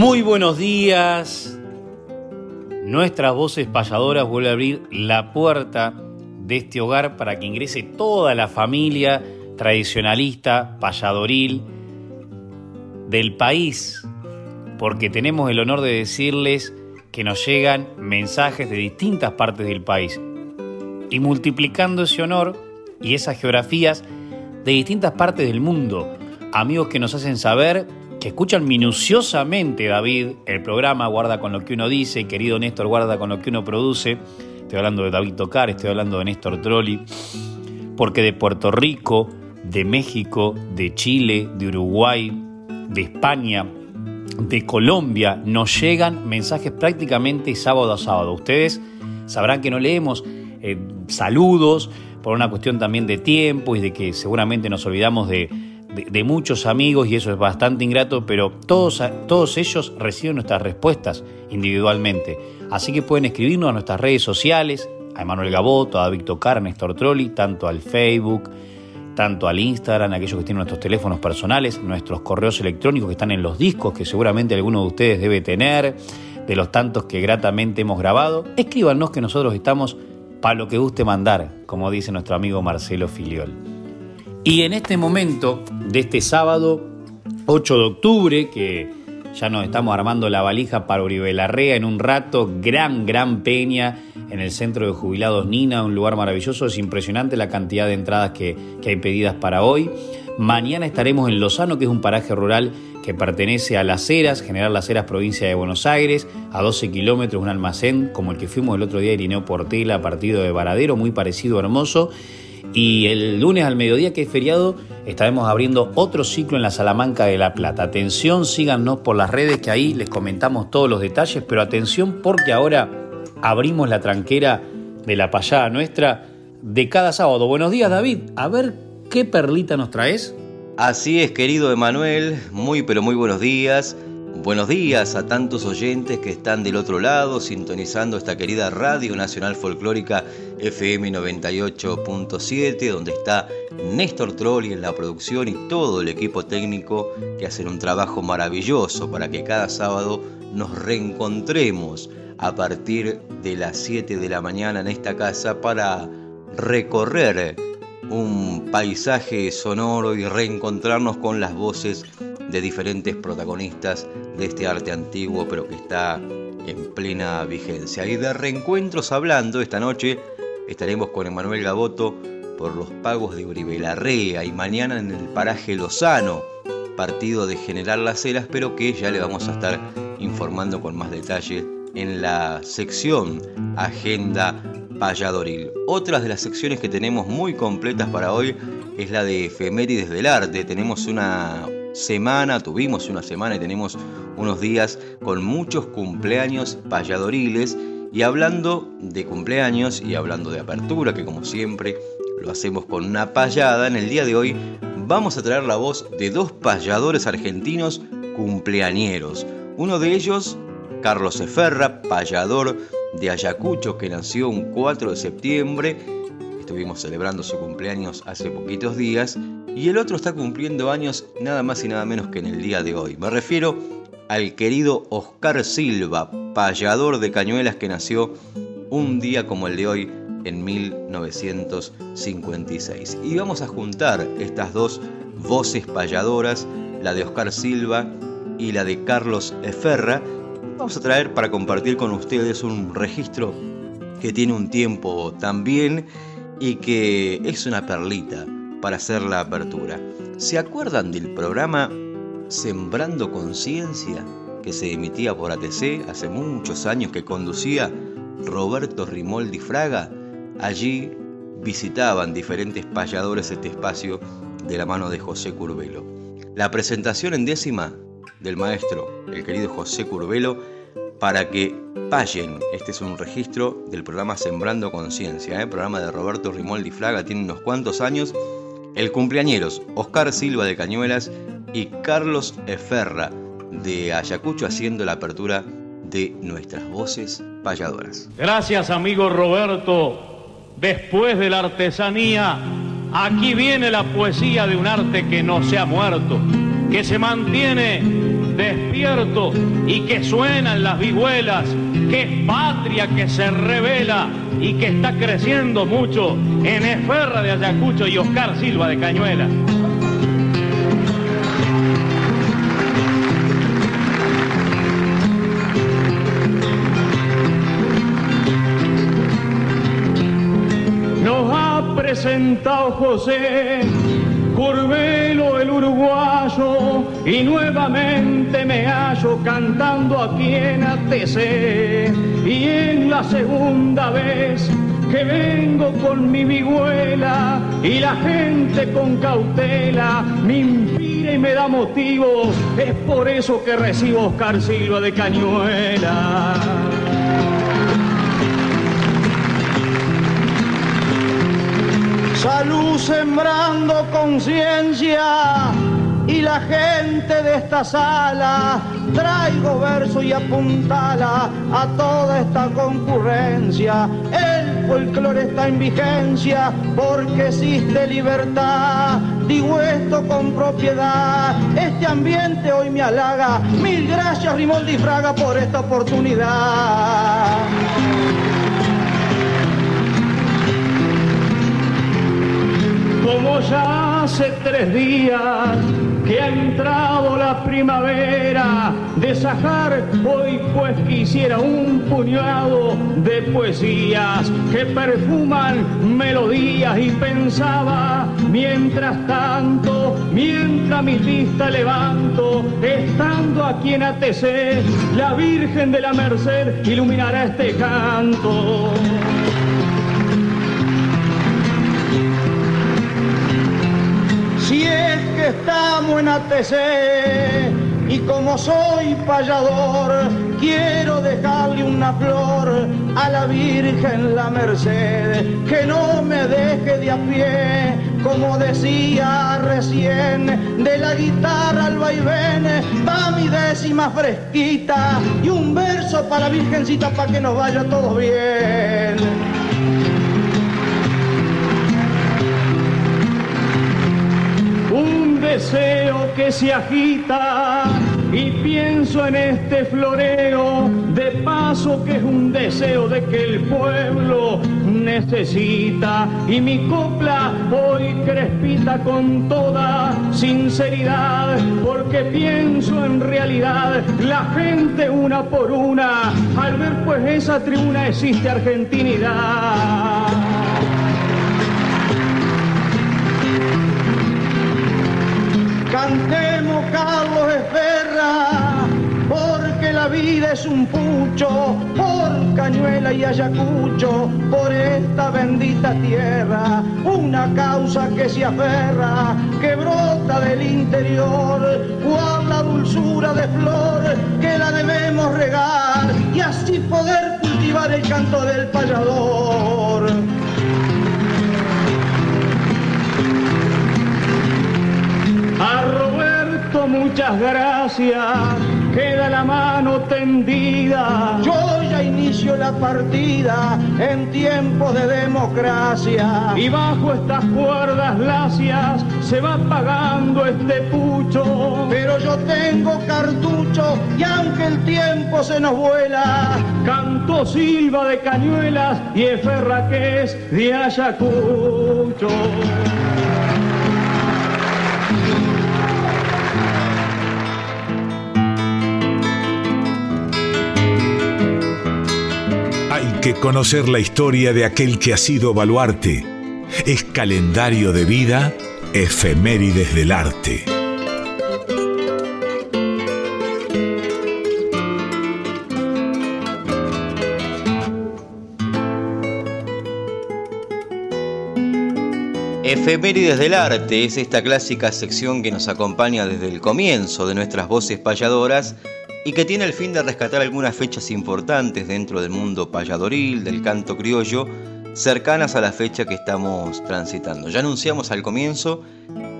Muy buenos días. Nuestras voces payadoras vuelve a abrir la puerta de este hogar para que ingrese toda la familia tradicionalista, payadoril del país, porque tenemos el honor de decirles que nos llegan mensajes de distintas partes del país y multiplicando ese honor y esas geografías de distintas partes del mundo, amigos que nos hacen saber que escuchan minuciosamente, David, el programa Guarda con lo que uno dice, querido Néstor, guarda con lo que uno produce. Estoy hablando de David Tocar, estoy hablando de Néstor Trolli, porque de Puerto Rico, de México, de Chile, de Uruguay, de España, de Colombia, nos llegan mensajes prácticamente sábado a sábado. Ustedes sabrán que no leemos eh, saludos por una cuestión también de tiempo y de que seguramente nos olvidamos de de, muchos amigos y eso es bastante ingrato, pero todos, todos ellos reciben nuestras respuestas individualmente. Así que pueden escribirnos a nuestras redes sociales, a Emanuel Gaboto, a Víctor Car, a Néstor Trolli, tanto al Facebook, tanto al Instagram, aquellos que tienen nuestros teléfonos personales, nuestros correos electrónicos que están en los discos, que seguramente alguno de ustedes debe tener, de los tantos que gratamente hemos grabado. Escríbanos que nosotros estamos para lo que guste mandar, como dice nuestro amigo Marcelo Filiol. Y en este momento de este sábado 8 de octubre, que ya nos estamos armando la valija para Uribe en un rato, gran, gran peña en el centro de jubilados Nina, un lugar maravilloso, es impresionante la cantidad de entradas que, que hay pedidas para hoy. Mañana estaremos en Lozano, que es un paraje rural que pertenece a Las Heras, General Las Heras, provincia de Buenos Aires, a 12 kilómetros, un almacén como el que fuimos el otro día, Irineo Portela, partido de Varadero, muy parecido, hermoso. Y el lunes al mediodía, que es feriado, estaremos abriendo otro ciclo en la Salamanca de La Plata. Atención, síganos por las redes que ahí les comentamos todos los detalles, pero atención porque ahora abrimos la tranquera de la payada nuestra de cada sábado. Buenos días, David. A ver qué perlita nos traes. Así es, querido Emanuel. Muy, pero muy buenos días. Buenos días a tantos oyentes que están del otro lado sintonizando esta querida Radio Nacional Folclórica FM 98.7 donde está Néstor Trolli en la producción y todo el equipo técnico que hacen un trabajo maravilloso para que cada sábado nos reencontremos a partir de las 7 de la mañana en esta casa para recorrer un paisaje sonoro y reencontrarnos con las voces de diferentes protagonistas de este arte antiguo, pero que está en plena vigencia. Y de reencuentros hablando, esta noche estaremos con Emanuel Gaboto por los pagos de Uribe Larrea y mañana en el paraje Lozano, partido de General Las Heras, pero que ya le vamos a estar informando con más detalle en la sección Agenda Payadoril. Otras de las secciones que tenemos muy completas para hoy es la de efemérides del arte. Tenemos una semana, tuvimos una semana y tenemos unos días con muchos cumpleaños payadoriles. Y hablando de cumpleaños y hablando de apertura, que como siempre lo hacemos con una payada, en el día de hoy vamos a traer la voz de dos payadores argentinos cumpleañeros. Uno de ellos, Carlos Eferra, payador de Ayacucho, que nació un 4 de septiembre. Estuvimos celebrando su cumpleaños hace poquitos días y el otro está cumpliendo años nada más y nada menos que en el día de hoy. Me refiero al querido Oscar Silva, payador de cañuelas que nació un día como el de hoy en 1956. Y vamos a juntar estas dos voces payadoras, la de Oscar Silva y la de Carlos Eferra, vamos a traer para compartir con ustedes un registro que tiene un tiempo también y que es una perlita para hacer la apertura. ¿Se acuerdan del programa Sembrando Conciencia que se emitía por ATC hace muchos años que conducía Roberto Rimoldi Fraga? Allí visitaban diferentes payadores este espacio de la mano de José Curbelo. La presentación en décima del maestro, el querido José Curbelo, para que payen. Este es un registro del programa Sembrando Conciencia, ¿eh? programa de Roberto Rimoldi Fraga, tiene unos cuantos años. El cumpleañeros, Oscar Silva de Cañuelas y Carlos Eferra de Ayacucho haciendo la apertura de nuestras voces payadoras. Gracias amigo Roberto. Después de la artesanía, aquí viene la poesía de un arte que no se ha muerto, que se mantiene despierto y que suenan las vihuelas, que es patria que se revela y que está creciendo mucho en Esferra de Ayacucho y Oscar Silva de Cañuela. Ha presentado José Curvelo el uruguayo y nuevamente me hallo cantando aquí en ATC y en la segunda vez que vengo con mi vihuela y la gente con cautela me inspira y me da motivo, es por eso que recibo Oscar Silva de Cañuela. Salud sembrando conciencia y la gente de esta sala traigo verso y apuntala a toda esta concurrencia. El folclore está en vigencia porque existe libertad. Digo esto con propiedad. Este ambiente hoy me halaga. Mil gracias Rimoldi Fraga por esta oportunidad. Como ya hace tres días que ha entrado la primavera de Sajar, hoy pues quisiera un puñado de poesías que perfuman melodías y pensaba, mientras tanto, mientras mi vista levanto, estando aquí en ATC, la Virgen de la Merced iluminará este canto. Si es que estamos en ATC y como soy payador, quiero dejarle una flor a la Virgen la Merced, que no me deje de a pie, como decía recién, de la guitarra al vaivén, va mi décima fresquita y un verso para Virgencita para que nos vaya todo bien. Deseo que se agita y pienso en este floreo de paso que es un deseo de que el pueblo necesita y mi copla hoy crespita con toda sinceridad porque pienso en realidad la gente una por una. Al ver pues esa tribuna existe argentinidad Cantemos Carlos Esferra, porque la vida es un pucho, por Cañuela y Ayacucho, por esta bendita tierra, una causa que se aferra, que brota del interior, cual la dulzura de flor que la debemos regar y así poder cultivar el canto del payador. Roberto muchas gracias, queda la mano tendida. Yo ya inicio la partida en tiempos de democracia. Y bajo estas cuerdas lacias se va pagando este pucho. Pero yo tengo cartucho y aunque el tiempo se nos vuela, canto Silva de Cañuelas y es de Ayacucho. Que conocer la historia de aquel que ha sido baluarte. Es calendario de vida, efemérides del arte. Efemérides del Arte es esta clásica sección que nos acompaña desde el comienzo de nuestras voces payadoras y que tiene el fin de rescatar algunas fechas importantes dentro del mundo payadoril, del canto criollo, cercanas a la fecha que estamos transitando. Ya anunciamos al comienzo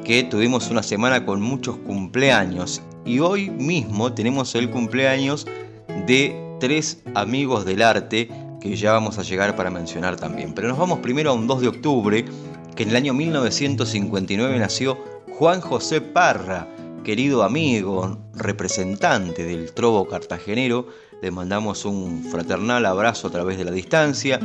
que tuvimos una semana con muchos cumpleaños y hoy mismo tenemos el cumpleaños de tres amigos del arte que ya vamos a llegar para mencionar también. Pero nos vamos primero a un 2 de octubre que en el año 1959 nació Juan José Parra, querido amigo, representante del trobo cartagenero. Le mandamos un fraternal abrazo a través de la distancia.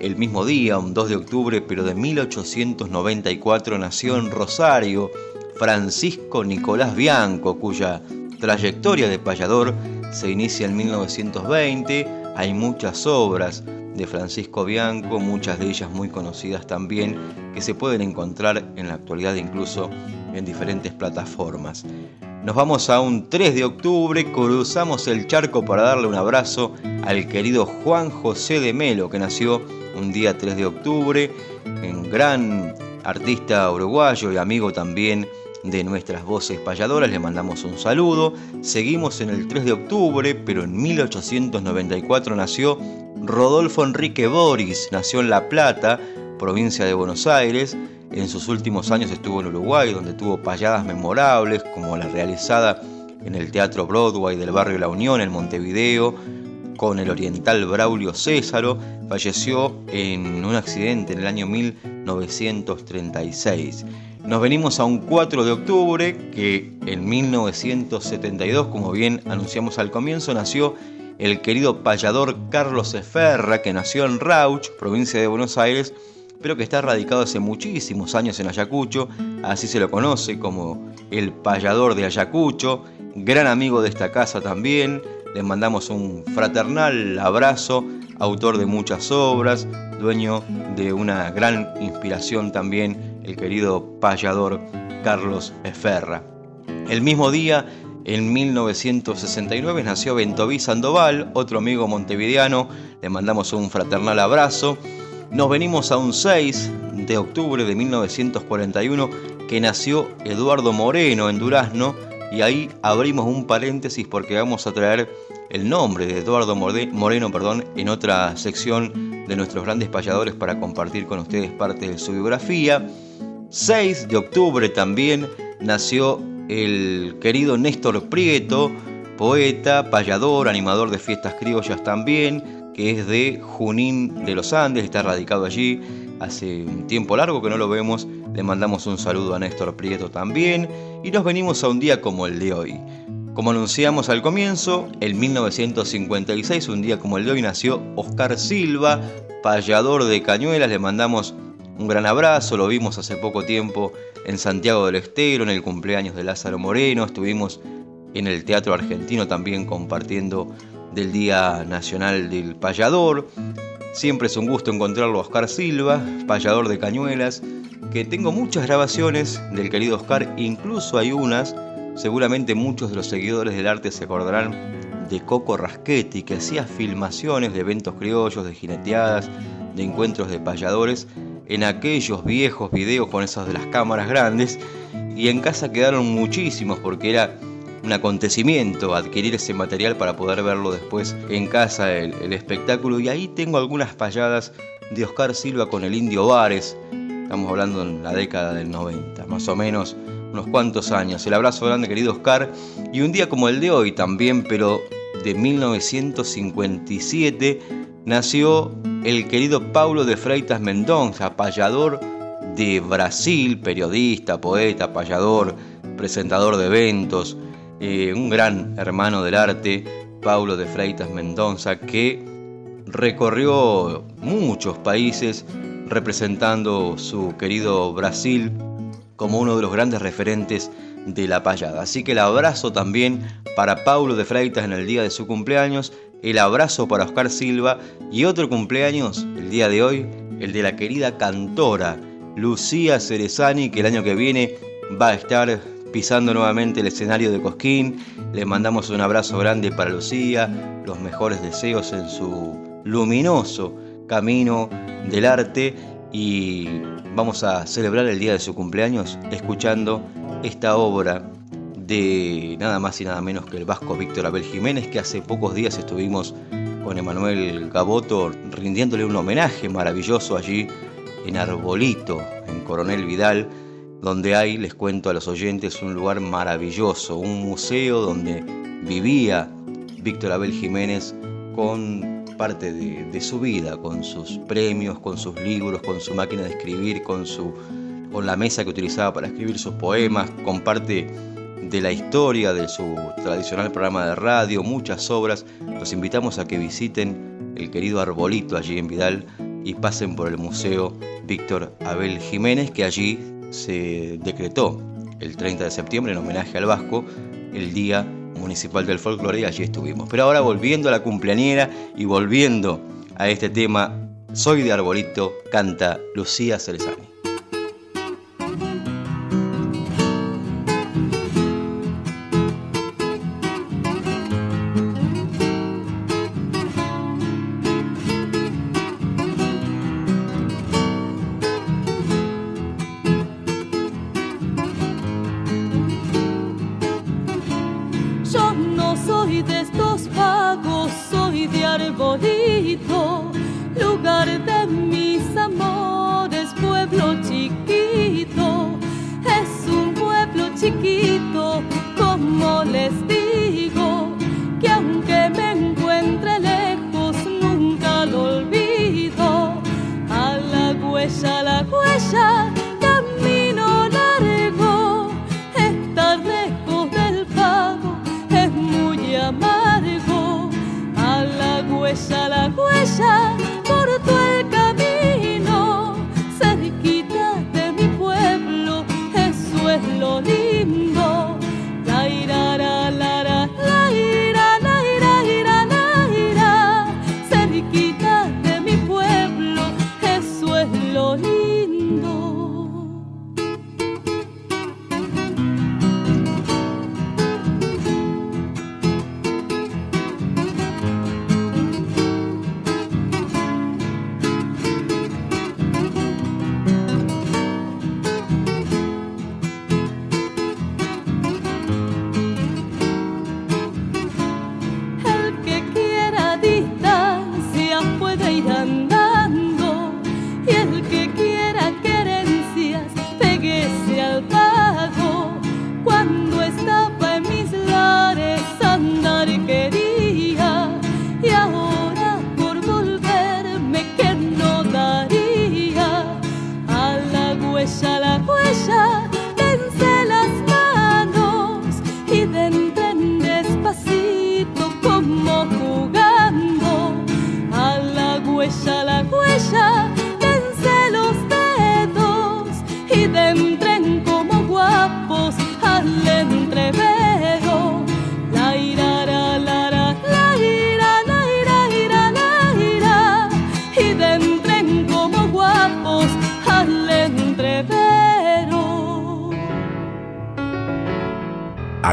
El mismo día, un 2 de octubre, pero de 1894, nació en Rosario Francisco Nicolás Bianco, cuya trayectoria de payador se inicia en 1920. Hay muchas obras de Francisco Bianco, muchas de ellas muy conocidas también, que se pueden encontrar en la actualidad incluso en diferentes plataformas. Nos vamos a un 3 de octubre, cruzamos el charco para darle un abrazo al querido Juan José de Melo, que nació un día 3 de octubre, un gran artista uruguayo y amigo también de nuestras voces payadoras, le mandamos un saludo. Seguimos en el 3 de octubre, pero en 1894 nació Rodolfo Enrique Boris nació en La Plata, provincia de Buenos Aires. En sus últimos años estuvo en Uruguay, donde tuvo payadas memorables, como la realizada en el Teatro Broadway del barrio La Unión, en Montevideo, con el oriental Braulio Césaro. Falleció en un accidente en el año 1936. Nos venimos a un 4 de octubre que en 1972, como bien anunciamos al comienzo, nació el querido payador Carlos Eferra, que nació en Rauch, provincia de Buenos Aires, pero que está radicado hace muchísimos años en Ayacucho, así se lo conoce como el payador de Ayacucho, gran amigo de esta casa también, le mandamos un fraternal abrazo, autor de muchas obras, dueño de una gran inspiración también, el querido payador Carlos Eferra. El mismo día en 1969 nació Bentoví Sandoval, otro amigo montevideano, le mandamos un fraternal abrazo. Nos venimos a un 6 de octubre de 1941 que nació Eduardo Moreno en Durazno y ahí abrimos un paréntesis porque vamos a traer el nombre de Eduardo Moreno perdón, en otra sección de nuestros grandes payadores para compartir con ustedes parte de su biografía. 6 de octubre también nació el querido Néstor Prieto, poeta, payador, animador de fiestas criollas también, que es de Junín de los Andes, está radicado allí hace un tiempo largo que no lo vemos. Le mandamos un saludo a Néstor Prieto también y nos venimos a un día como el de hoy. Como anunciamos al comienzo, en 1956, un día como el de hoy, nació Oscar Silva, payador de Cañuelas. Le mandamos un gran abrazo, lo vimos hace poco tiempo en Santiago del Estero, en el cumpleaños de Lázaro Moreno, estuvimos en el Teatro Argentino también compartiendo del Día Nacional del Payador. Siempre es un gusto encontrarlo a Oscar Silva, payador de cañuelas, que tengo muchas grabaciones del querido Oscar, incluso hay unas, seguramente muchos de los seguidores del arte se acordarán de Coco Raschetti, que hacía filmaciones de eventos criollos, de jineteadas, de encuentros de payadores, en aquellos viejos videos con esas de las cámaras grandes y en casa quedaron muchísimos porque era un acontecimiento adquirir ese material para poder verlo después en casa el, espectáculo. Y ahí tengo algunas payadas de Oscar Silva con el Indio Vares estamos hablando en la década del 90 más o menos unos cuantos años. El abrazo grande querido Oscar. Y un día como el de hoy también pero de 1957 nació el querido Paulo de Freitas Mendonça, payador de Brasil, periodista, poeta, payador, presentador de eventos, eh, un gran hermano del arte, Paulo de Freitas Mendonça, que recorrió muchos países representando su querido Brasil como uno de los grandes referentes de la payada. Así que el abrazo también para Paulo de Freitas en el día de su cumpleaños, el abrazo para Oscar Silva y otro cumpleaños el día de hoy, el de la querida cantora Lucía Cerezani, que el año que viene va a estar pisando nuevamente el escenario de Cosquín. Le mandamos un abrazo grande para Lucía, los mejores deseos en su luminoso camino del arte y vamos a celebrar el día de su cumpleaños escuchando esta obra de nada más y nada menos que el vasco Víctor Abel Jiménez, que hace pocos días estuvimos con Emanuel Gaboto rindiéndole un homenaje maravilloso allí en Arbolito, en Coronel Vidal, donde hay, les cuento a los oyentes, un lugar maravilloso, un museo donde vivía Víctor Abel Jiménez con parte de, su vida, con sus premios, con sus libros, con su máquina de escribir, con, su, con la mesa que utilizaba para escribir sus poemas, con parte de la historia de su tradicional programa de radio, muchas obras. Los invitamos a que visiten el querido Arbolito allí en Vidal y pasen por el Museo Víctor Abel Jiménez, que allí se decretó el 30 de septiembre en homenaje al Vasco, el Día Municipal del Folclore, y allí estuvimos. Pero ahora volviendo a la cumpleañera y volviendo a este tema, Soy de Arbolito, canta Lucía Cerezani.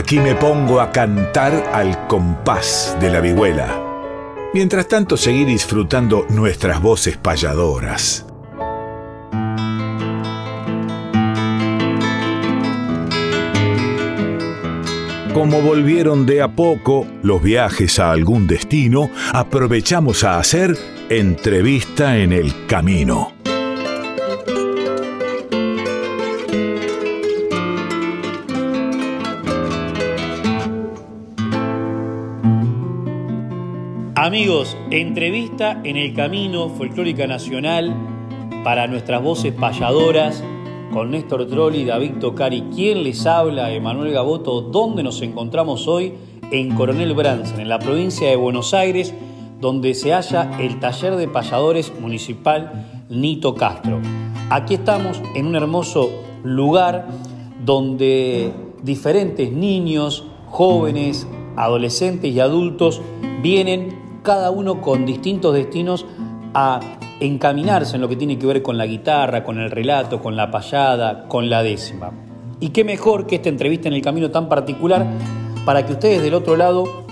Aquí me pongo a cantar al compás de la vihuela. Mientras tanto, seguí disfrutando nuestras voces payadoras. Como volvieron de a poco los viajes a algún destino, aprovechamos a hacer entrevista en el camino. Amigos, entrevista en el camino folclórica nacional para nuestras voces payadoras con Néstor Trolli, David Tocari, quien les habla, Emanuel Gaboto, donde nos encontramos hoy en Coronel Bransen, en la provincia de Buenos Aires, donde se halla el taller de payadores municipal Nito Castro. Aquí estamos en un hermoso lugar donde diferentes niños, jóvenes, adolescentes y adultos vienen cada uno con distintos destinos a encaminarse en lo que tiene que ver con la guitarra, con el relato, con la payada, con la décima. Y qué mejor que esta entrevista en el camino tan particular para que ustedes del otro lado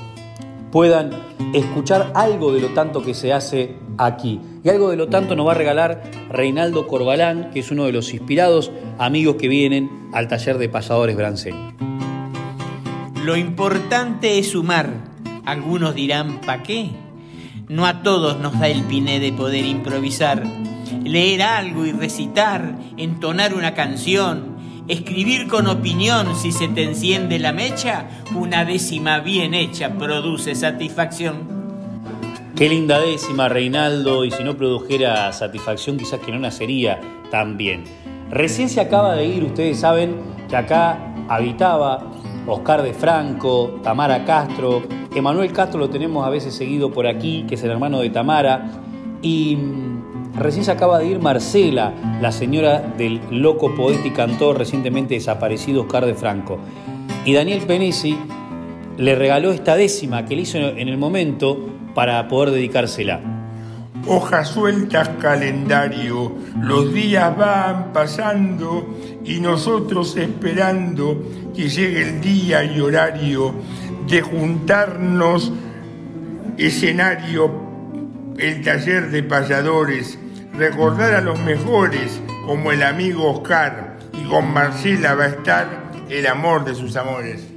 puedan escuchar algo de lo tanto que se hace aquí. Y algo de lo tanto nos va a regalar Reinaldo Corbalán, que es uno de los inspirados amigos que vienen al taller de pasadores Branceño. Lo importante es sumar. Algunos dirán, ¿pa' qué? No a todos nos da el piné de poder improvisar, leer algo y recitar, entonar una canción, Escribir con opinión si se te enciende la mecha, una décima bien hecha produce satisfacción. Qué linda décima, Reinaldo, y si no produjera satisfacción quizás que no nacería tan bien. Recién se acaba de ir, ustedes saben que acá habitaba Oscar de Franco, Tamara Castro, Emanuel Castro lo tenemos a veces seguido por aquí, que es el hermano de Tamara, y Recién se acaba de ir Marcela, la señora del loco poeta y cantor recientemente desaparecido Oscar de Franco. Y Daniel Penesi le regaló esta décima que le hizo en el momento para poder dedicársela. Hojas sueltas calendario, los días van pasando y nosotros esperando que llegue el día y horario de juntarnos escenario, el taller de payadores recordar a los mejores como el amigo Oscar y con Marcela va a estar el amor de sus amores.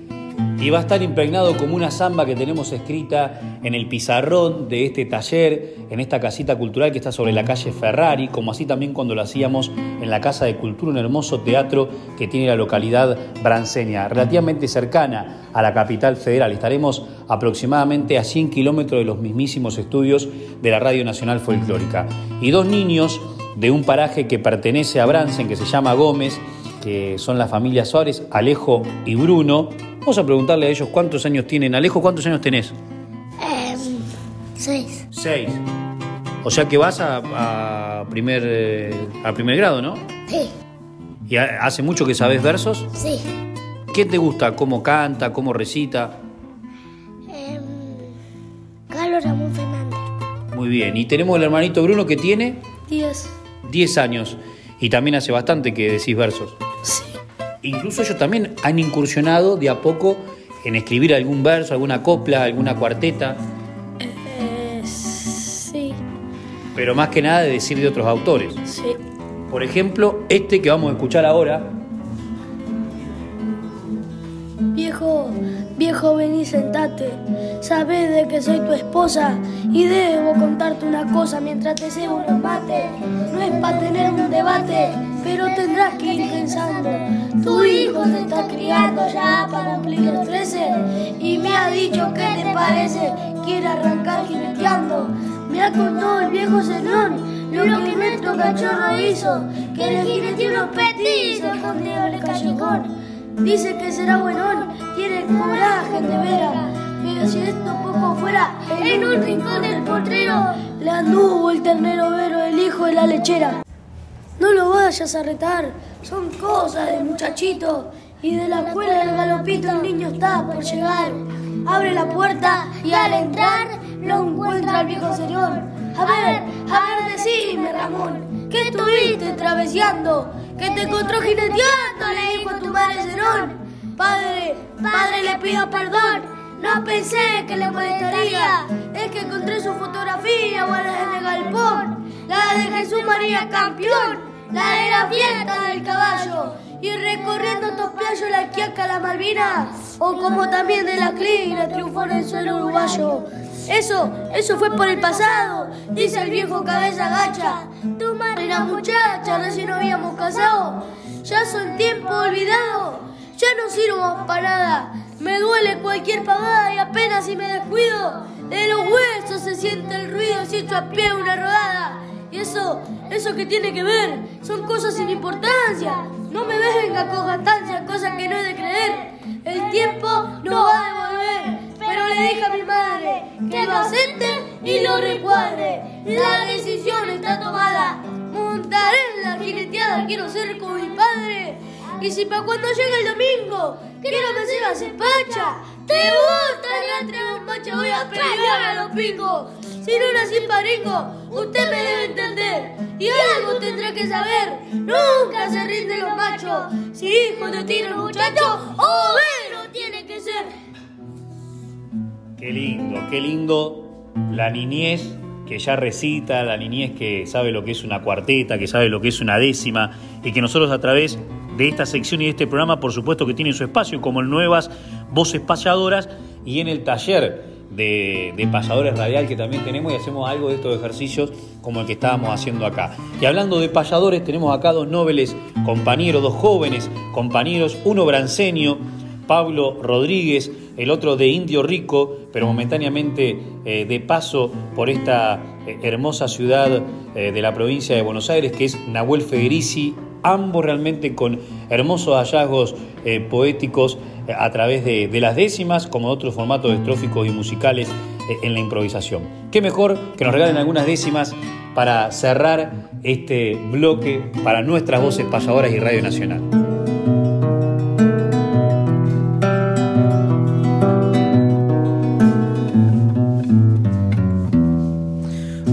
Y va a estar impregnado como una samba que tenemos escrita en el pizarrón de este taller, en esta casita cultural que está sobre la calle Ferrari, como así también cuando lo hacíamos en la Casa de Cultura, un hermoso teatro que tiene la localidad branceña, relativamente cercana a la capital federal. Estaremos aproximadamente a 100 kilómetros de los mismísimos estudios de la Radio Nacional Folclórica. Y dos niños de un paraje que pertenece a Brancen, que se llama Gómez, que son la familia Suárez, Alejo y Bruno. Vamos a preguntarle a ellos cuántos años tienen. Alejo, ¿cuántos años tenés? Em, seis. Seis. O sea que vas a, primer, eh, a primer grado, ¿no? Sí. ¿Y hace mucho que sabes versos? Sí. ¿Qué te gusta? ¿Cómo canta? ¿Cómo recita? Carlos Ramón Fernández. Muy bien. Y tenemos el hermanito Bruno que tiene... Diez. Diez años. Y también hace bastante que decís versos. Incluso ellos también han incursionado de a poco en escribir algún verso, alguna copla, alguna cuarteta. Eh, sí. Pero más que nada de decir de otros autores. Sí. Por ejemplo, este que vamos a escuchar ahora. Viejo, viejo, vení, sentate. Sabes de que soy tu esposa y debo contarte una cosa mientras te cebo un mate. No es para tener un debate, pero tendrás que ir pensando. Tu hijo se está criando ya para cumplir los 13 y me ha dicho que te parece, quiere arrancar jineteando. Me ha contado el viejo señor lo que nuestro cachorro hizo, que le jineteó unos petizos escondido en el callejón. Dice que será buenón, tiene coraje de vera. Pero si esto poco fuera, en un rincón del potrero le anduvo el ternero vero, el hijo de la lechera. No lo vayas a retar, son cosas de muchachito. Y de la escuela del galopito el niño está por llegar. Abre la puerta y al entrar lo encuentra el viejo señor. A ver, a ver, decime, Ramón, ¿qué estuviste traveseando? Que te encontró jineteando, le dijo a tu madre Zenón. Padre, padre, le pido perdón. No pensé que le molestaría. Es que encontré su fotografía guardada en el galpón. La de Jesús María Campeón. La de la fiesta del caballo. Y recorriendo estos playos la quiaca, la Malvina. O como también de la clina triunfó en el suelo uruguayo. Eso, eso fue por el pasado, dice el viejo cabeza gacha. Tu madre era muchacha, recién nos habíamos casado. Ya son tiempo olvidado, ya no sirvo para nada. Me duele cualquier pavada y apenas si me descuido, de los huesos se siente el ruido si echo a pie una rodada. Y eso, eso que tiene que ver, son cosas sin importancia. No me venga con jactancia, cosas que no he de creer. El tiempo no va a devolver pero le dije a mi madre que lo acepte y lo recuadre. La decisión está tomada. Montaré en la jineteada, quiero ser como mi padre. Y si para cuando llegue el domingo quiero que sea haces pacha. Te gusta entre macho, voy a pelear a los pingos. Si no nací paringo, usted me debe entender. Y algo tendrá que saber. Nunca se rinden los machos. Si hijo de tiene el muchacho, obrero tiene que ser. Qué lindo, qué lindo la niñez que ya recita, la niñez que sabe lo que es una cuarteta, que sabe lo que es una décima, y que nosotros a través de esta sección y de este programa, por supuesto que tienen su espacio, como en nuevas voces payadoras y en el taller de, de payadores radial que también tenemos y hacemos algo de estos ejercicios como el que estábamos haciendo acá. Y hablando de payadores, tenemos acá dos nobles compañeros, dos jóvenes compañeros, uno branceño, Pablo Rodríguez, el otro de Indio Rico, pero momentáneamente eh, de paso por esta eh, hermosa ciudad eh, de la provincia de Buenos Aires, que es Nahuel Federici, ambos realmente con hermosos hallazgos poéticos a través de, las décimas, como otros formatos estróficos y musicales en la improvisación. Qué mejor que nos regalen algunas décimas para cerrar este bloque para nuestras voces payadoras y Radio Nacional.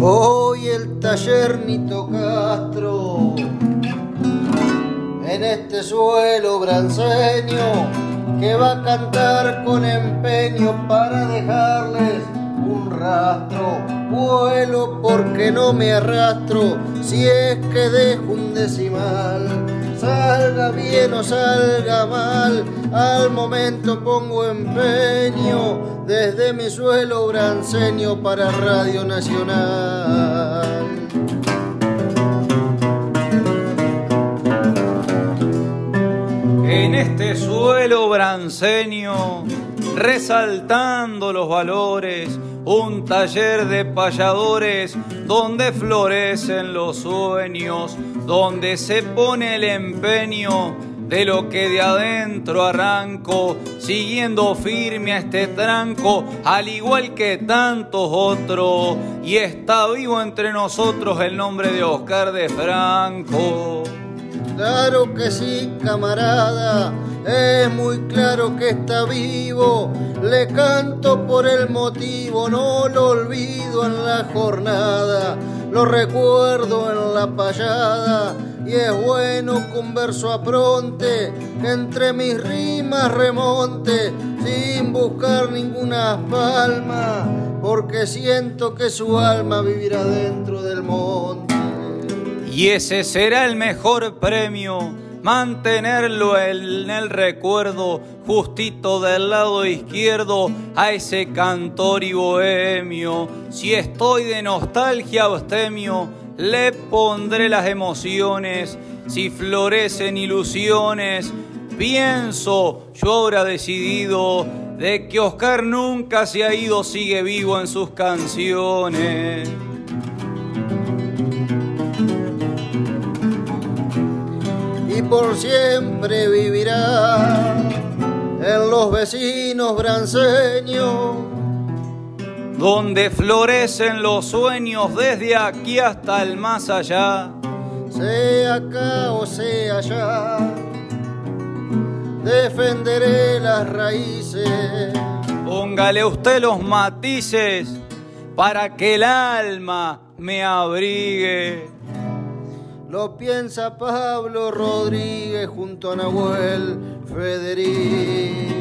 Hoy el taller Nito Castro en este suelo branceño que va a cantar con empeño para dejarles un rastro. Vuelo porque no me arrastro si es que dejo un decimal. Salga bien o salga mal, al momento pongo empeño desde mi suelo branceño para Radio Nacional. En este suelo branceño, resaltando los valores, un taller de payadores donde florecen los sueños, donde se pone el empeño de lo que de adentro arranco, siguiendo firme a este tranco, al igual que tantos otros, y está vivo entre nosotros el nombre de Oscar de Franco. Claro que sí, camarada, es muy claro que está vivo. Le canto por el motivo, no lo olvido en la jornada, lo recuerdo en la payada y es bueno que un verso apronte, entre mis rimas remonte, sin buscar ninguna palma, porque siento que su alma vivirá dentro del monte. Y ese será el mejor premio, mantenerlo en el recuerdo, justito del lado izquierdo, a ese cantor y bohemio. Si estoy de nostalgia abstemio, le pondré las emociones, si florecen ilusiones, pienso yo ahora decidido de que Oscar nunca se ha ido, sigue vivo en sus canciones. Y por siempre vivirá en los vecinos branceños donde florecen los sueños desde aquí hasta el más allá. Sea acá o sea allá, defenderé las raíces. Póngale usted los matices para que el alma me abrigue. Lo piensa Pablo Rodríguez junto a Nahuel Federici.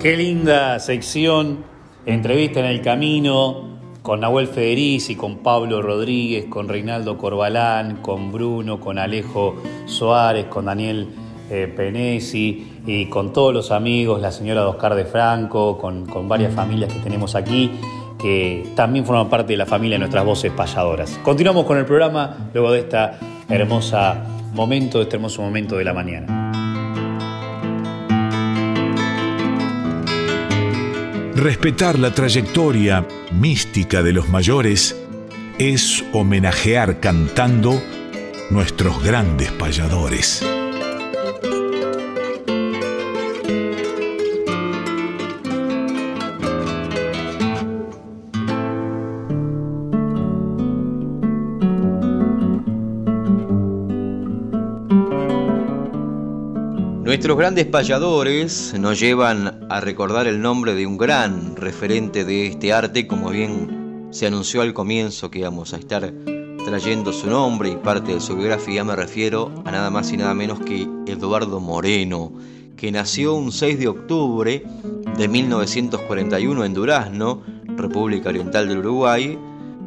Qué linda sección, entrevista en el camino con Nahuel Federici, con Pablo Rodríguez, con Reinaldo Corbalán, con Bruno, con Alejo Suárez, con Daniel eh, Penesi y con todos los amigos, la señora de Oscar de Franco, con, con varias familias que tenemos aquí que también forman parte de la familia de nuestras voces payadoras. Continuamos con el programa luego de esta hermosa momento, de este hermoso momento de la mañana. Respetar la trayectoria mística de los mayores es homenajear cantando nuestros grandes payadores. Nuestros grandes payadores nos llevan a recordar el nombre de un gran referente de este arte, como bien se anunció al comienzo que íbamos a estar trayendo su nombre y parte de su biografía, me refiero a nada más y nada menos que Eduardo Moreno, que nació un 6 de octubre de 1941 en Durazno, República Oriental del Uruguay,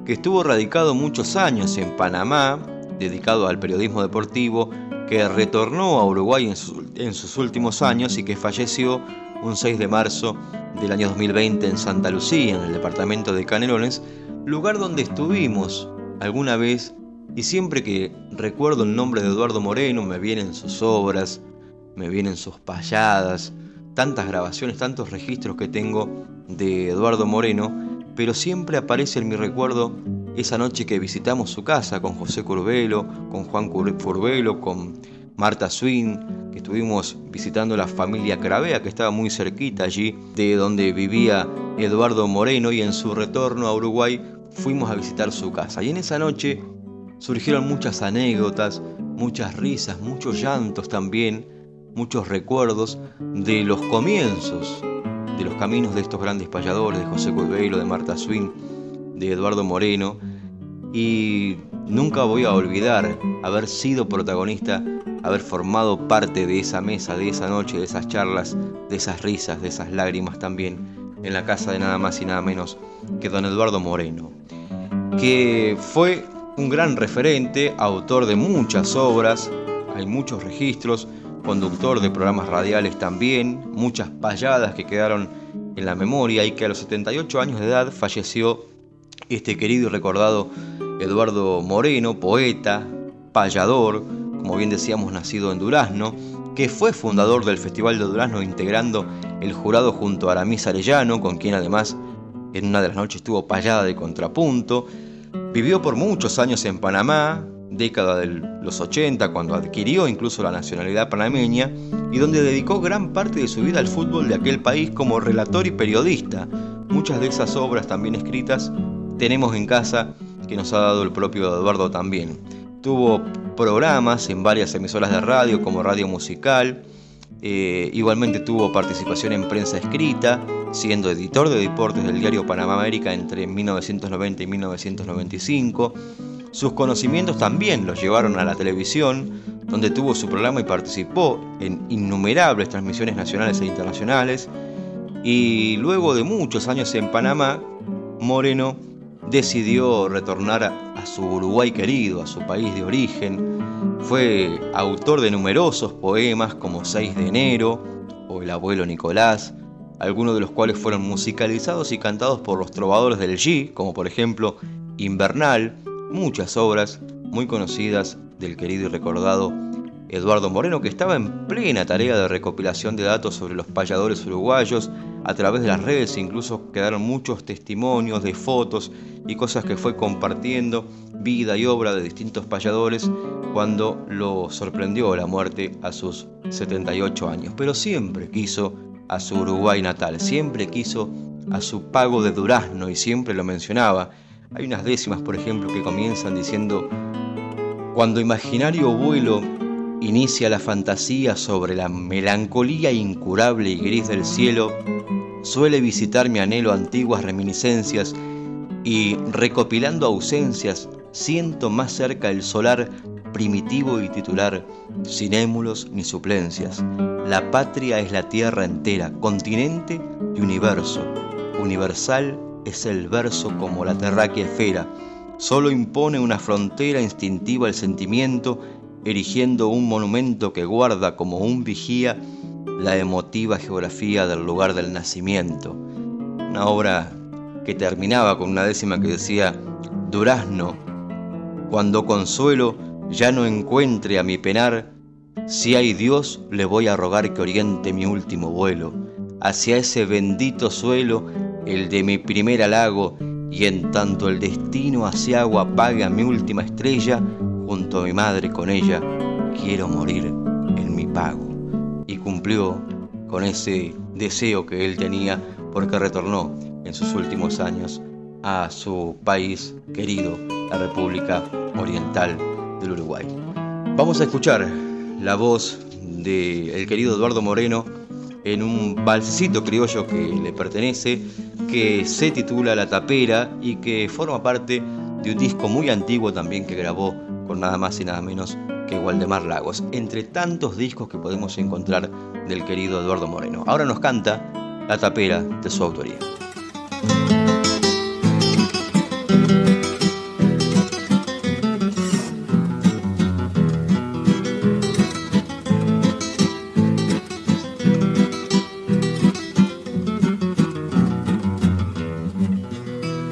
que estuvo radicado muchos años en Panamá, dedicado al periodismo deportivo, que retornó a Uruguay en sus, últimos años y que falleció un 6 de marzo del año 2020 en Santa Lucía, en el departamento de Canelones, lugar donde estuvimos alguna vez. Y siempre que recuerdo el nombre de Eduardo Moreno me vienen sus obras, me vienen sus payadas, tantas grabaciones, tantos registros que tengo de Eduardo Moreno, pero siempre aparece en mi recuerdo esa noche que visitamos su casa con José Curbelo, con Juan Curbelo, con Marta Swin, que estuvimos visitando la familia Cravea, que estaba muy cerquita allí de donde vivía Eduardo Moreno, y en su retorno a Uruguay fuimos a visitar su casa. Y en esa noche surgieron muchas anécdotas, muchas risas, muchos llantos también, muchos recuerdos de los comienzos de los caminos de estos grandes payadores, de José Curbelo, de Marta Swin, de Eduardo Moreno, y nunca voy a olvidar haber sido protagonista, haber formado parte de esa mesa, de esa noche, de esas charlas, de esas risas, de esas lágrimas también, en la casa de nada más y nada menos que don Eduardo Moreno, que fue un gran referente, autor de muchas obras, hay muchos registros, conductor de programas radiales también, muchas payadas que quedaron en la memoria y que a los 78 años de edad falleció este querido y recordado Eduardo Moreno, poeta, payador, como bien decíamos, nacido en Durazno, que fue fundador del Festival de Durazno integrando el jurado junto a Aramis Arellano, con quien además en una de las noches tuvo payada de contrapunto. Vivió por muchos años en Panamá, década de los 80, cuando adquirió incluso la nacionalidad panameña, y donde dedicó gran parte de su vida al fútbol de aquel país como relator y periodista. Muchas de esas obras también escritas tenemos en casa que nos ha dado el propio Eduardo también. Tuvo programas en varias emisoras de radio como Radio Musical, eh, igualmente tuvo participación en prensa escrita, siendo editor de deportes del diario Panamá América entre 1990 y 1995. Sus conocimientos también los llevaron a la televisión, donde tuvo su programa y participó en innumerables transmisiones nacionales e internacionales. Y luego de muchos años en Panamá, Moreno decidió retornar a su Uruguay querido, a su país de origen. Fue autor de numerosos poemas como 6 de enero o El abuelo Nicolás, algunos de los cuales fueron musicalizados y cantados por los trovadores del G, como por ejemplo Invernal, muchas obras muy conocidas del querido y recordado Eduardo Moreno, que estaba en plena tarea de recopilación de datos sobre los payadores uruguayos. A través de las redes incluso quedaron muchos testimonios de fotos y cosas que fue compartiendo, vida y obra de distintos payadores, cuando lo sorprendió la muerte a sus 78 años. Pero siempre quiso a su Uruguay natal, siempre quiso a su pago de durazno y siempre lo mencionaba. Hay unas décimas, por ejemplo, que comienzan diciendo, cuando imaginario vuelo inicia la fantasía sobre la melancolía incurable y gris del cielo, suele visitar mi anhelo antiguas reminiscencias y recopilando ausencias siento más cerca el solar primitivo y titular, sin émulos ni suplencias. La patria es la tierra entera, continente y universo. Universal es el verso como la terráquea esfera. Solo impone una frontera instintiva el sentimiento erigiendo un monumento que guarda como un vigía la emotiva geografía del lugar del nacimiento. Una obra que terminaba con una décima que decía, Durazno, cuando consuelo ya no encuentre a mi penar, si hay Dios le voy a rogar que oriente mi último vuelo, hacia ese bendito suelo, el de mi primer halago, y en tanto el destino hacia agua apague a mi última estrella, junto a mi madre con ella, quiero morir en mi pago. Y cumplió con ese deseo que él tenía porque retornó en sus últimos años a su país querido, la República Oriental del Uruguay. Vamos a escuchar la voz del querido Eduardo Moreno en un balsecito criollo que le pertenece, que se titula La Tapera y que forma parte de un disco muy antiguo también que grabó con nada más y nada menos que Waldemar Lagos, entre tantos discos que podemos encontrar del querido Eduardo Moreno. Ahora nos canta La Tapera de su autoría.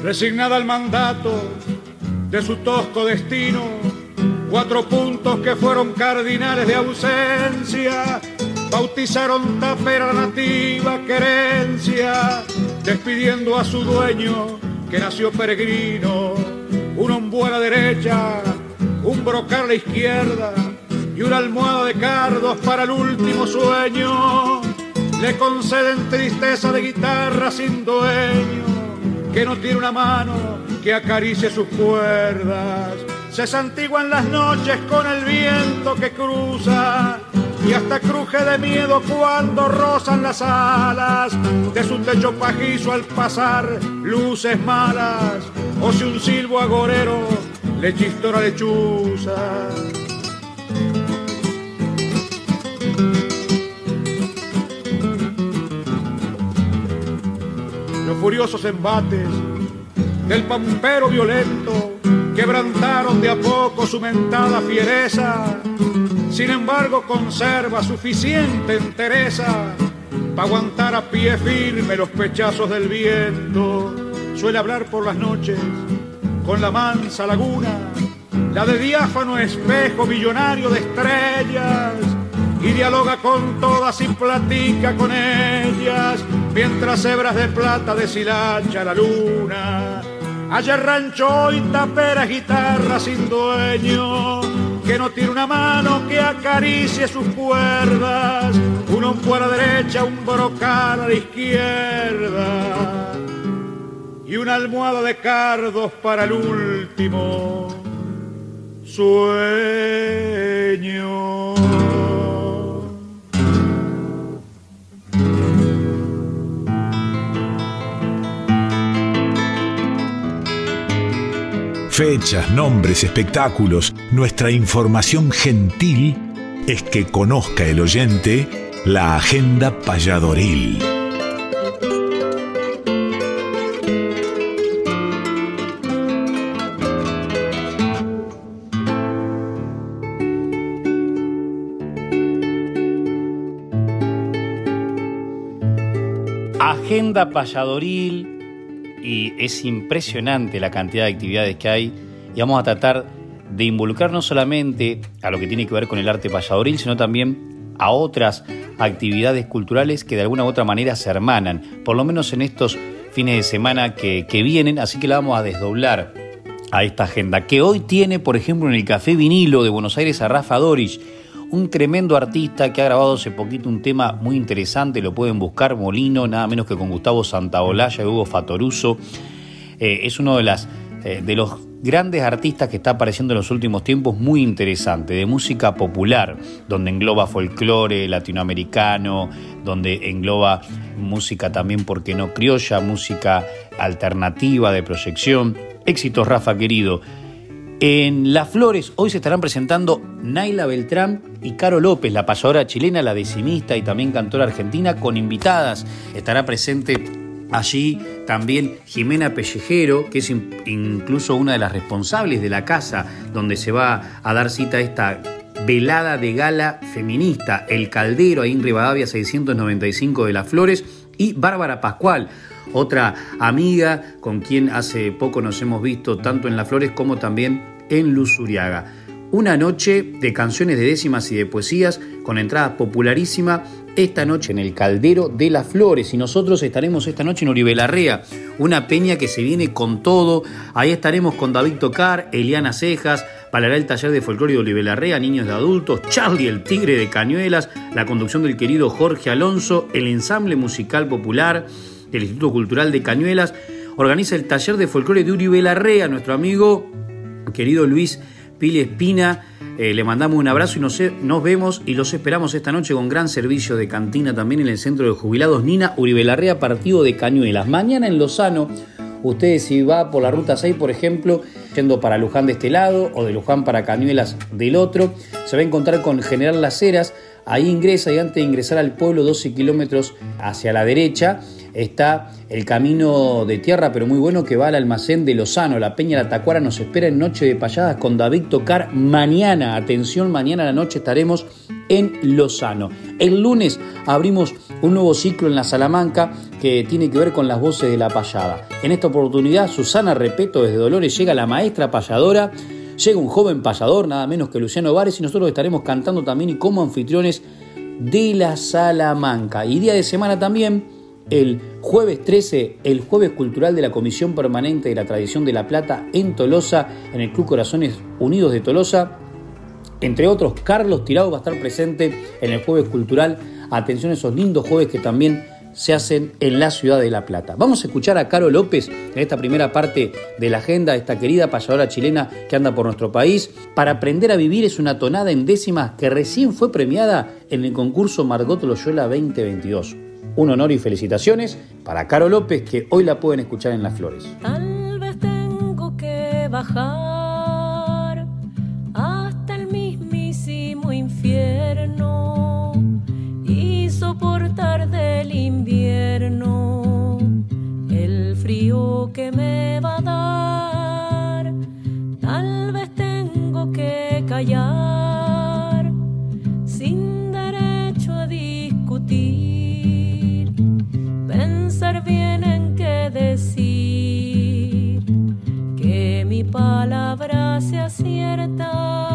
resignada al mandato de su tosco destino, cuatro puntos que fueron cardinales de ausencia, bautizaron tapera nativa querencia, despidiendo a su dueño que nació peregrino, un ombú a la derecha, un brocar a la izquierda y una almohada de cardos para el último sueño. Le conceden tristeza de guitarra sin dueño que no tiene una mano que acaricie sus cuerdas. Se santiguan las noches con el viento que cruza y hasta cruje de miedo cuando rozan las alas de su techo pajizo al pasar luces malas o si un silbo agorero le chistora lechuza. furiosos embates del pampero violento quebrantaron de a poco su mentada fiereza. Sin embargo, conserva suficiente entereza para aguantar a pie firme los pechazos del viento. Suele hablar por las noches con la mansa laguna, la de diáfano espejo millonario de estrellas y dialoga con todas y platica con ellas, mientras hebras de plata deshilacha la luna. Allá rancho y tapera guitarra sin dueño, que no tiene una mano que acaricie sus cuerdas, uno a la derecha, un brocal a la izquierda, y una almohada de cardos para el último sueño. Fechas, nombres, espectáculos, nuestra información gentil es que conozca el oyente la agenda payadoril. Agenda payadoril y es impresionante la cantidad de actividades que hay. Y vamos a tratar de involucrar no solamente a lo que tiene que ver con el arte payadoril, sino también a otras actividades culturales que de alguna u otra manera se hermanan, por lo menos en estos fines de semana que, que vienen, así que la vamos a desdoblar a esta agenda, que hoy tiene, por ejemplo, en el Café Vinilo de Buenos Aires a Rafa Doris, un tremendo artista que ha grabado hace poquito un tema muy interesante, lo pueden buscar, Molino, nada menos que con Gustavo Santaolalla y Hugo Fatoruso. Eh, es uno de, las, eh, de los grandes artistas que está apareciendo en los últimos tiempos, muy interesante, de música popular, donde engloba folclore latinoamericano, donde engloba música también, porque no criolla, música alternativa de proyección. Éxitos, Rafa querido. En Las Flores hoy se estarán presentando Naila Beltrán y Caro López, la pasadora chilena, la decimista y también cantora argentina, con invitadas. Estará presente allí también Jimena Pellejero, que es incluso una de las responsables de la casa donde se va a dar cita a esta velada de gala feminista, El Caldero, ahí en Rivadavia 695 de Las Flores, y Bárbara Pascual, otra amiga con quien hace poco nos hemos visto tanto en Las Flores como también en Luzuriaga. Una noche de canciones de décimas y de poesías con entrada popularísima esta noche en el Caldero de las Flores y nosotros estaremos esta noche en Oribelarrea, una peña que se viene con todo. Ahí estaremos con David Tocar, Eliana Cejas, Palará el taller de folclore de Oribelarrea, niños de adultos, Charlie el Tigre de Cañuelas, la conducción del querido Jorge Alonso, el ensamble musical popular del Instituto Cultural de Cañuelas, organiza el taller de folclore de Uribe Larrea, nuestro amigo querido Luis Pili Espina. Eh, le mandamos un abrazo y nos, nos, vemos y los esperamos esta noche con gran servicio de cantina también en el centro de jubilados Nina Uribe Larrea, partido de Cañuelas. Mañana en Lozano, ustedes si va por la ruta 6, por ejemplo, yendo para Luján de este lado o de Luján para Cañuelas del otro, se va a encontrar con General Las Heras. Ahí ingresa y antes de ingresar al pueblo, 12 kilómetros hacia la derecha, está el camino de tierra, pero muy bueno, que va al almacén de Lozano. La Peña La Tacuara nos espera en Noche de Payadas con David Tocar mañana. Atención, mañana a la noche estaremos en Lozano. El lunes abrimos un nuevo ciclo en la Salamanca que tiene que ver con las voces de la payada. En esta oportunidad, Susana Repeto desde Dolores llega la maestra payadora. Llega un joven payador, nada menos que Luciano Vares, y nosotros estaremos cantando también y como anfitriones de la Salamanca. Y día de semana también, el jueves 13, el jueves cultural de la Comisión Permanente de la Tradición de la Plata en Tolosa, en el Club Corazones Unidos de Tolosa. Entre otros, Carlos Tirado va a estar presente en el jueves cultural. Atención a esos lindos jueves que también se hacen en la ciudad de La Plata. Vamos a escuchar a Caro López en esta primera parte de la agenda, esta querida payadora chilena que anda por nuestro país. Para aprender a vivir es una tonada en décimas que recién fue premiada en el concurso Margot Loyola 2022. Un honor y felicitaciones para Caro López, que hoy la pueden escuchar en Las Flores. Tal vez tengo que bajar hasta el mismísimo infierno soportar del invierno el frío que me va a dar. Tal vez tengo que callar sin derecho a discutir pensar bien en qué decir, que mi palabra sea cierta,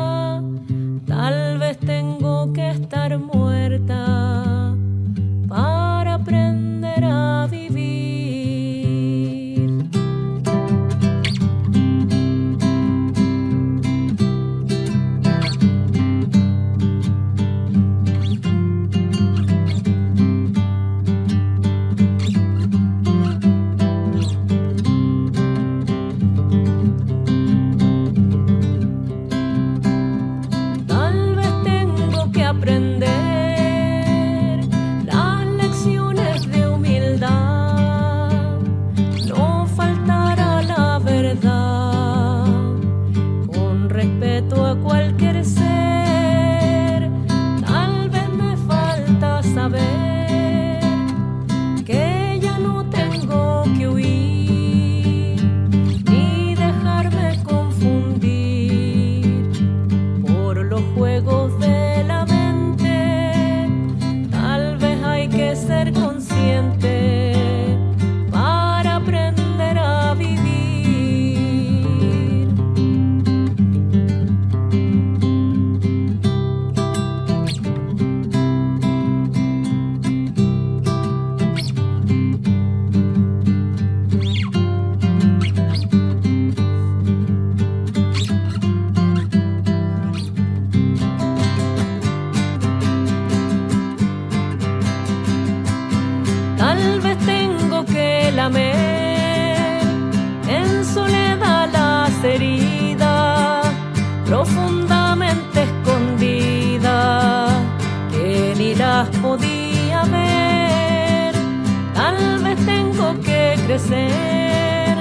crecer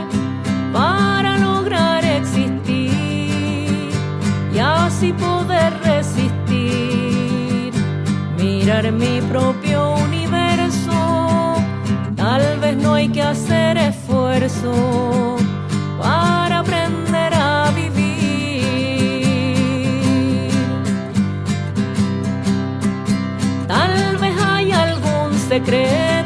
para lograr existir y así poder resistir, mirar mi propio universo. Tal vez no hay que hacer esfuerzo para aprender a vivir. Tal vez hay algún secreto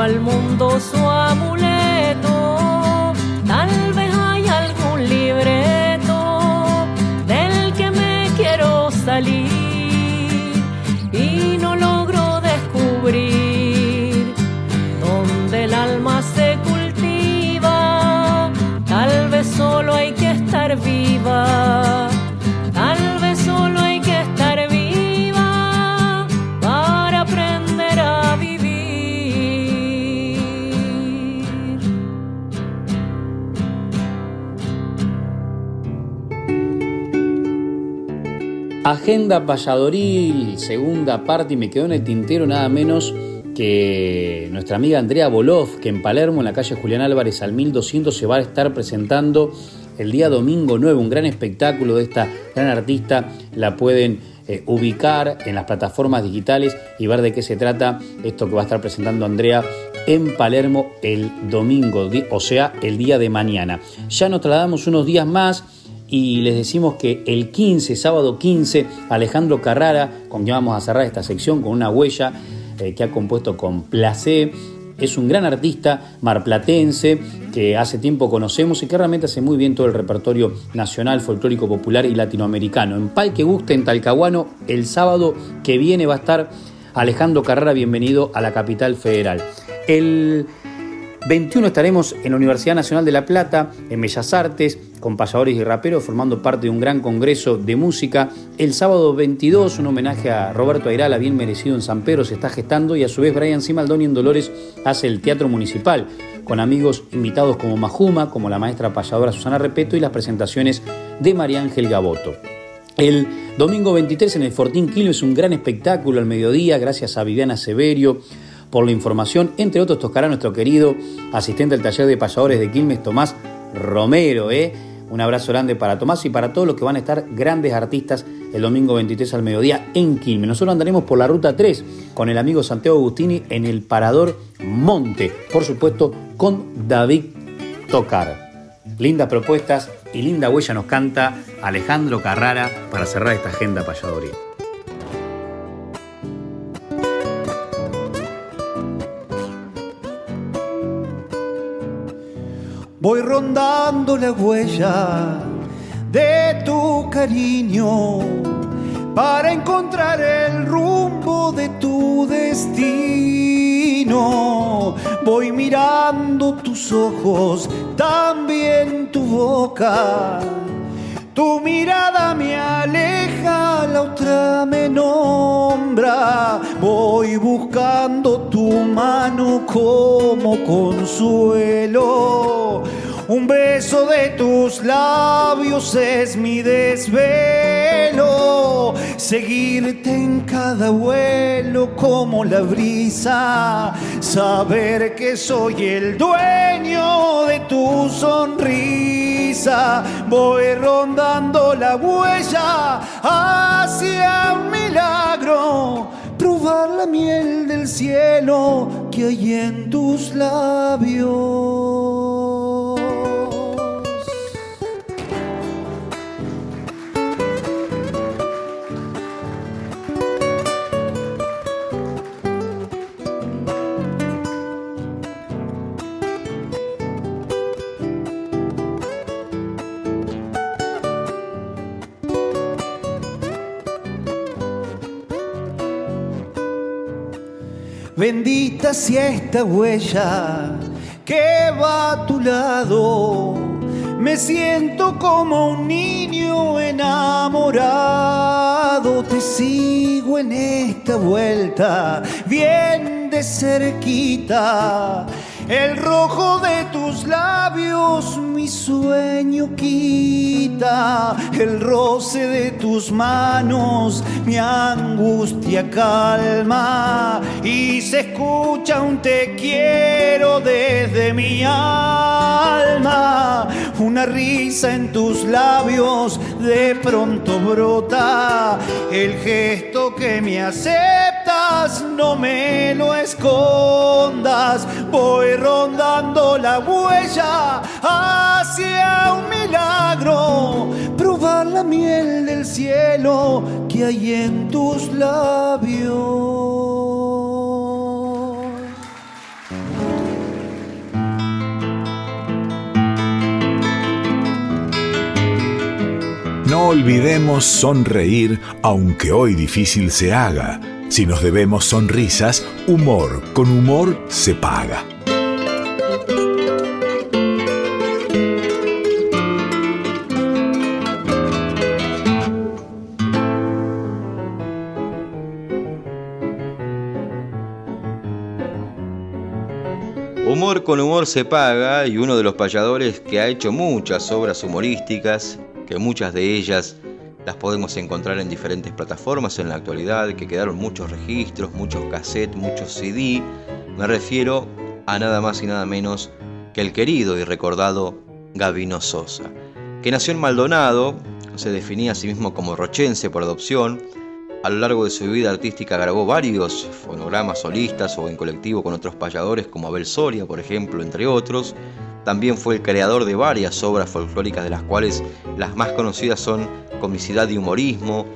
al mundo su amuleto. Tal vez hay algún libreto del que me quiero salir y no logro descubrir donde el alma se cultiva. Tal vez solo hay que estar viva. Agenda Valladoril, segunda parte, y me quedó en el tintero nada menos que nuestra amiga Andrea Bolov, que en Palermo, en la calle Julián Álvarez al 1200, se va a estar presentando el día domingo 9, un gran espectáculo de esta gran artista. La pueden eh, ubicar en las plataformas digitales y ver de qué se trata esto que va a estar presentando Andrea en Palermo el domingo, o sea, el día de mañana. Ya nos trasladamos unos días más y les decimos que el 15, sábado 15, Alejandro Carrara, con quien vamos a cerrar esta sección con una huella eh, que ha compuesto con Placé, es un gran artista marplatense que hace tiempo conocemos y que realmente hace muy bien todo el repertorio nacional, folclórico, popular y latinoamericano. En Pal que guste, en Talcahuano, el sábado que viene va a estar Alejandro Carrara, bienvenido a la capital federal. El 21 estaremos en la Universidad Nacional de La Plata, en Bellas Artes, con payadores y raperos, formando parte de un gran congreso de música. El sábado 22, un homenaje a Roberto Airala, bien merecido en San Pedro, se está gestando y a su vez Brian Simaldoni en Dolores hace el Teatro Municipal, con amigos invitados como Majuma, como la maestra payadora Susana Repeto y las presentaciones de María Ángel Gaboto. El domingo 23 en el Fortín Quilmes, un gran espectáculo al mediodía, gracias a Viviana Severio, por la información. Entre otros, tocará nuestro querido asistente al taller de payadores de Quilmes, Tomás Romero. ¿eh? Un abrazo grande para Tomás y para todos los que van a estar grandes artistas el domingo 23 al mediodía en Quilmes. Nosotros andaremos por la ruta 3 con el amigo Santiago Agustini en el Parador Monte, por supuesto con David Tocar. Lindas propuestas y linda huella nos canta Alejandro Carrara para cerrar esta agenda payadoril. Voy rondando la huella de tu cariño para encontrar el rumbo de tu destino. Voy mirando tus ojos, también tu boca. Tu mirada me aleja, la otra me nombra. Voy buscando tu mano como consuelo un beso de tus labios es mi desvelo. Seguirte en cada vuelo como la brisa. Saber que soy el dueño de tu sonrisa. Voy rondando la huella hacia un milagro probar la miel del cielo que hay en tus labios. Bendita sea esta huella que va a tu lado. Me siento como un niño enamorado. Te sigo en esta vuelta, bien de cerquita. El rojo de tus labios mi sueño quita, el roce de tus manos mi angustia calma y se escucha un te quiero desde mi alma. Una risa en tus labios de pronto brota, el gesto que me no me lo escondas, voy rondando la huella hacia un milagro, probar la miel del cielo que hay en tus labios. No olvidemos sonreír, aunque hoy difícil se haga. Si nos debemos sonrisas, humor con humor se paga. Humor con humor se paga y uno de los payadores que ha hecho muchas obras humorísticas, que muchas de ellas las podemos encontrar en diferentes plataformas en la actualidad, que quedaron muchos registros, muchos cassettes, muchos CD. Me refiero a nada más y nada menos que el querido y recordado Gavino Sosa, que nació en Maldonado, se definía a sí mismo como rochense por adopción, a lo largo de su vida artística grabó varios fonogramas solistas o en colectivo con otros payadores como Abel Soria, por ejemplo, entre otros. También fue el creador de varias obras folclóricas de las cuales las más conocidas son Comicidad y Humorismo,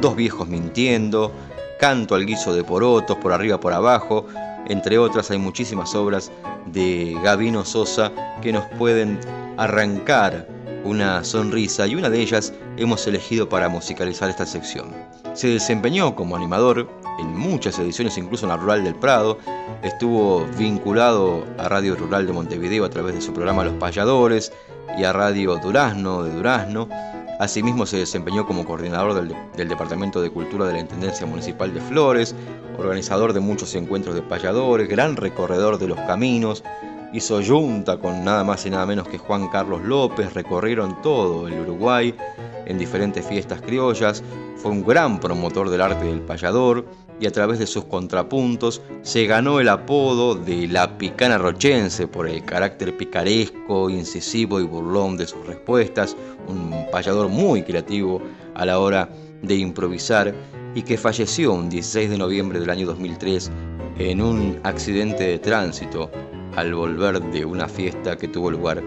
Dos viejos mintiendo, Canto al guiso de porotos, Por arriba por abajo, entre otras hay muchísimas obras de Gavino Sosa que nos pueden arrancar una sonrisa y una de ellas hemos elegido para musicalizar esta sección. Se desempeñó como animador en muchas ediciones, incluso en la Rural del Prado, estuvo vinculado a Radio Rural de Montevideo a través de su programa Los Payadores y a Radio Durazno de Durazno. Asimismo se desempeñó como coordinador del, Departamento de Cultura de la Intendencia Municipal de Flores, organizador de muchos encuentros de payadores, gran recorredor de los caminos, hizo junta con nada más y nada menos que Juan Carlos López, recorrieron todo el Uruguay en diferentes fiestas criollas, fue un gran promotor del arte del payador y a través de sus contrapuntos se ganó el apodo de la picana rochense por el carácter picaresco, incisivo y burlón de sus respuestas, un payador muy creativo a la hora de improvisar y que falleció un 16 de noviembre del año 2003 en un accidente de tránsito al volver de una fiesta que tuvo lugar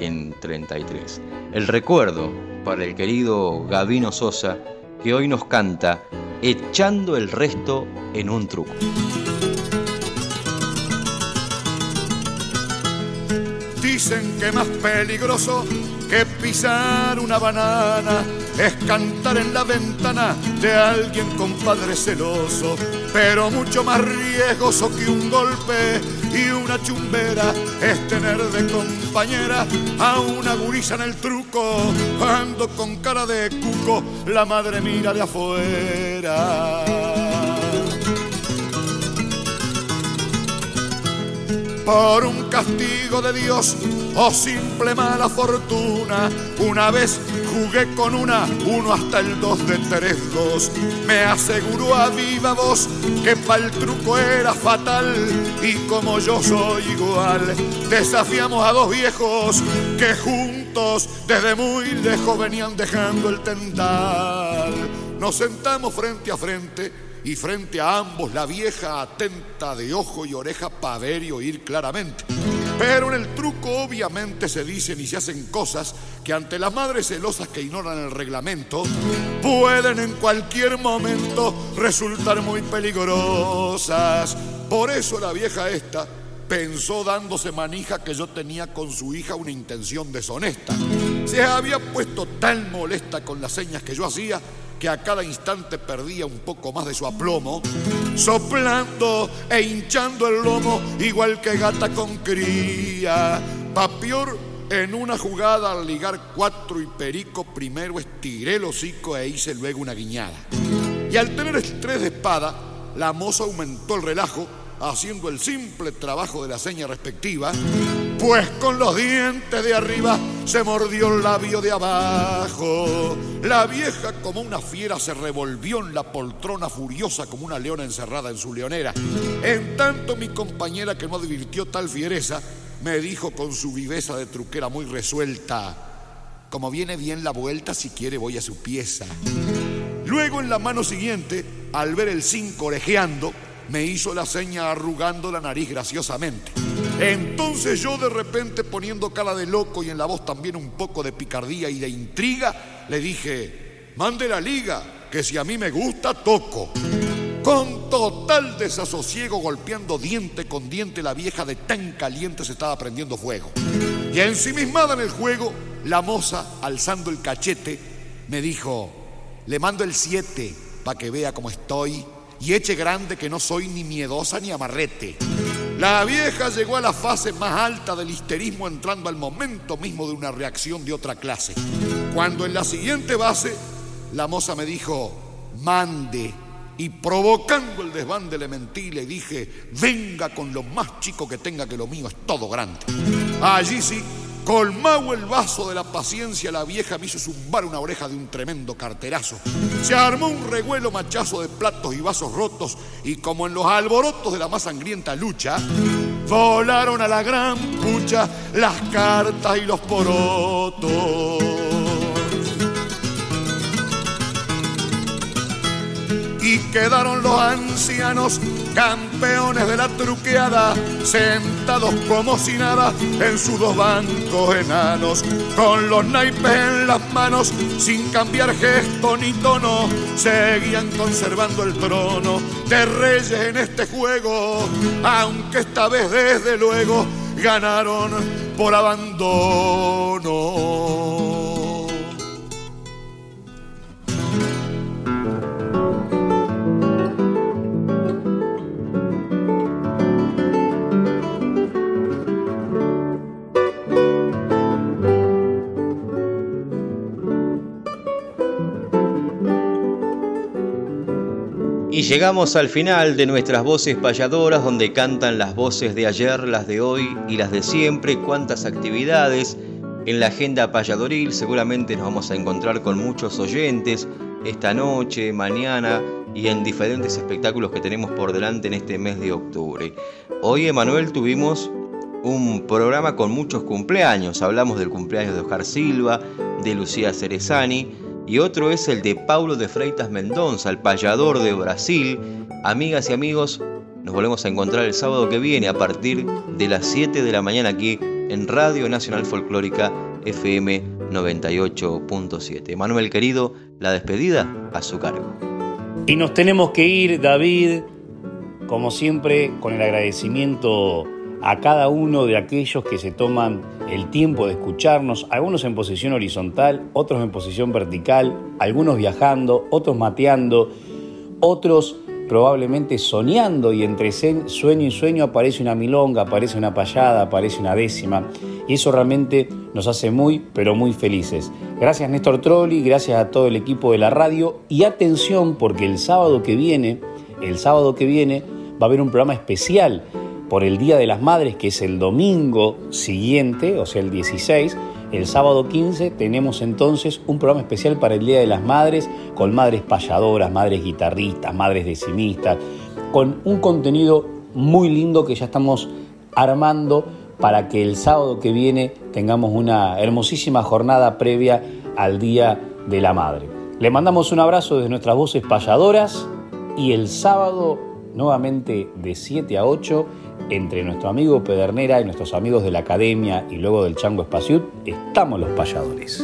en 33. El recuerdo para el querido Gavino Sosa que hoy nos canta Echando el resto en un truco. Dicen que más peligroso que pisar una banana es cantar en la ventana de alguien con padre celoso, pero mucho más riesgoso que un golpe y una chumbera es tener de compañera a una gurisa en el truco, ando con cara de cuco, la madre mira de afuera. Por un castigo de Dios o simple mala fortuna. Una vez jugué con una, uno hasta el dos de tres dos. Me aseguró a viva voz que para el truco era fatal y como yo soy igual, desafiamos a dos viejos que juntos desde muy lejos venían dejando el tendal. Nos sentamos frente a frente y frente a ambos la vieja atenta de ojo y oreja para ver y oír claramente. Pero en el truco obviamente se dicen y se hacen cosas que ante las madres celosas que ignoran el reglamento pueden en cualquier momento resultar muy peligrosas. Por eso la vieja esta pensó dándose manija que yo tenía con su hija una intención deshonesta. Se había puesto tan molesta con las señas que yo hacía que a cada instante perdía un poco más de su aplomo, soplando e hinchando el lomo igual que gata con cría. Papior en una jugada al ligar cuatro y perico primero estiré el hocico e hice luego una guiñada. Y al tener estrés de espada, la moza aumentó el relajo haciendo el simple trabajo de la seña respectiva, pues con los dientes de arriba se mordió el labio de abajo. La vieja como una fiera se revolvió en la poltrona furiosa como una leona encerrada en su leonera. En tanto mi compañera que no advirtió tal fiereza, me dijo con su viveza de truquera muy resuelta, como viene bien la vuelta, si quiere voy a su pieza. Luego en la mano siguiente, al ver el cinco orejeando, me hizo la seña arrugando la nariz graciosamente. Entonces yo de repente poniendo cara de loco y en la voz también un poco de picardía y de intriga, le dije, mande la liga, que si a mí me gusta, toco. Con total desasosiego, golpeando diente con diente, la vieja de tan caliente se estaba prendiendo fuego. Y ensimismada en el juego, la moza, alzando el cachete, me dijo, le mando el 7 para que vea cómo estoy y eche grande que no soy ni miedosa ni amarrete. La vieja llegó a la fase más alta del histerismo entrando al momento mismo de una reacción de otra clase. Cuando en la siguiente base la moza me dijo, mande, y provocando el desbande le mentí y le dije, venga con lo más chico que tenga que lo mío es todo grande. Allí sí Colmado el vaso de la paciencia, la vieja me hizo zumbar una oreja de un tremendo carterazo. Se armó un revuelo machazo de platos y vasos rotos y como en los alborotos de la más sangrienta lucha, volaron a la gran pucha las cartas y los porotos. Y quedaron los ancianos campeones de la truqueada, sentados como si nada en sus dos bancos enanos, con los naipes en las manos, sin cambiar gesto ni tono, seguían conservando el trono de reyes en este juego, aunque esta vez desde luego ganaron por abandono. Y llegamos al final de nuestras voces payadoras, donde cantan las voces de ayer, las de hoy y las de siempre. Cuántas actividades en la agenda payadoril. Seguramente nos vamos a encontrar con muchos oyentes esta noche, mañana y en diferentes espectáculos que tenemos por delante en este mes de octubre. Hoy, Emanuel, tuvimos un programa con muchos cumpleaños. Hablamos del cumpleaños de Oscar Silva, de Lucía Cerezani y otro es el de Paulo de Freitas Mendonça, el payador de Brasil. Amigas y amigos, nos volvemos a encontrar el sábado que viene a partir de las 7 de la mañana aquí en Radio Nacional Folclórica FM 98.7. Manuel querido, la despedida a su cargo. Y nos tenemos que ir, David, como siempre, con el agradecimiento a cada uno de aquellos que se toman el tiempo de escucharnos, algunos en posición horizontal, otros en posición vertical, algunos viajando, otros mateando, otros probablemente soñando y entre sueño y sueño aparece una milonga, aparece una payada, aparece una décima y eso realmente nos hace muy pero muy felices. Gracias Néstor Trolli, gracias a todo el equipo de la radio y atención porque el sábado que viene, el sábado que viene va a haber un programa especial por el Día de las Madres, que es el domingo siguiente, o sea, el 16, el sábado 15 tenemos entonces un programa especial para el Día de las Madres, con madres payadoras, madres guitarristas, madres decimistas, con un contenido muy lindo que ya estamos armando para que el sábado que viene tengamos una hermosísima jornada previa al Día de la Madre. Le mandamos un abrazo desde nuestras voces payadoras y el sábado nuevamente de 7 a 8 entre nuestro amigo Pedernera y nuestros amigos de la academia y luego del Chango Espaciut, estamos los payadores.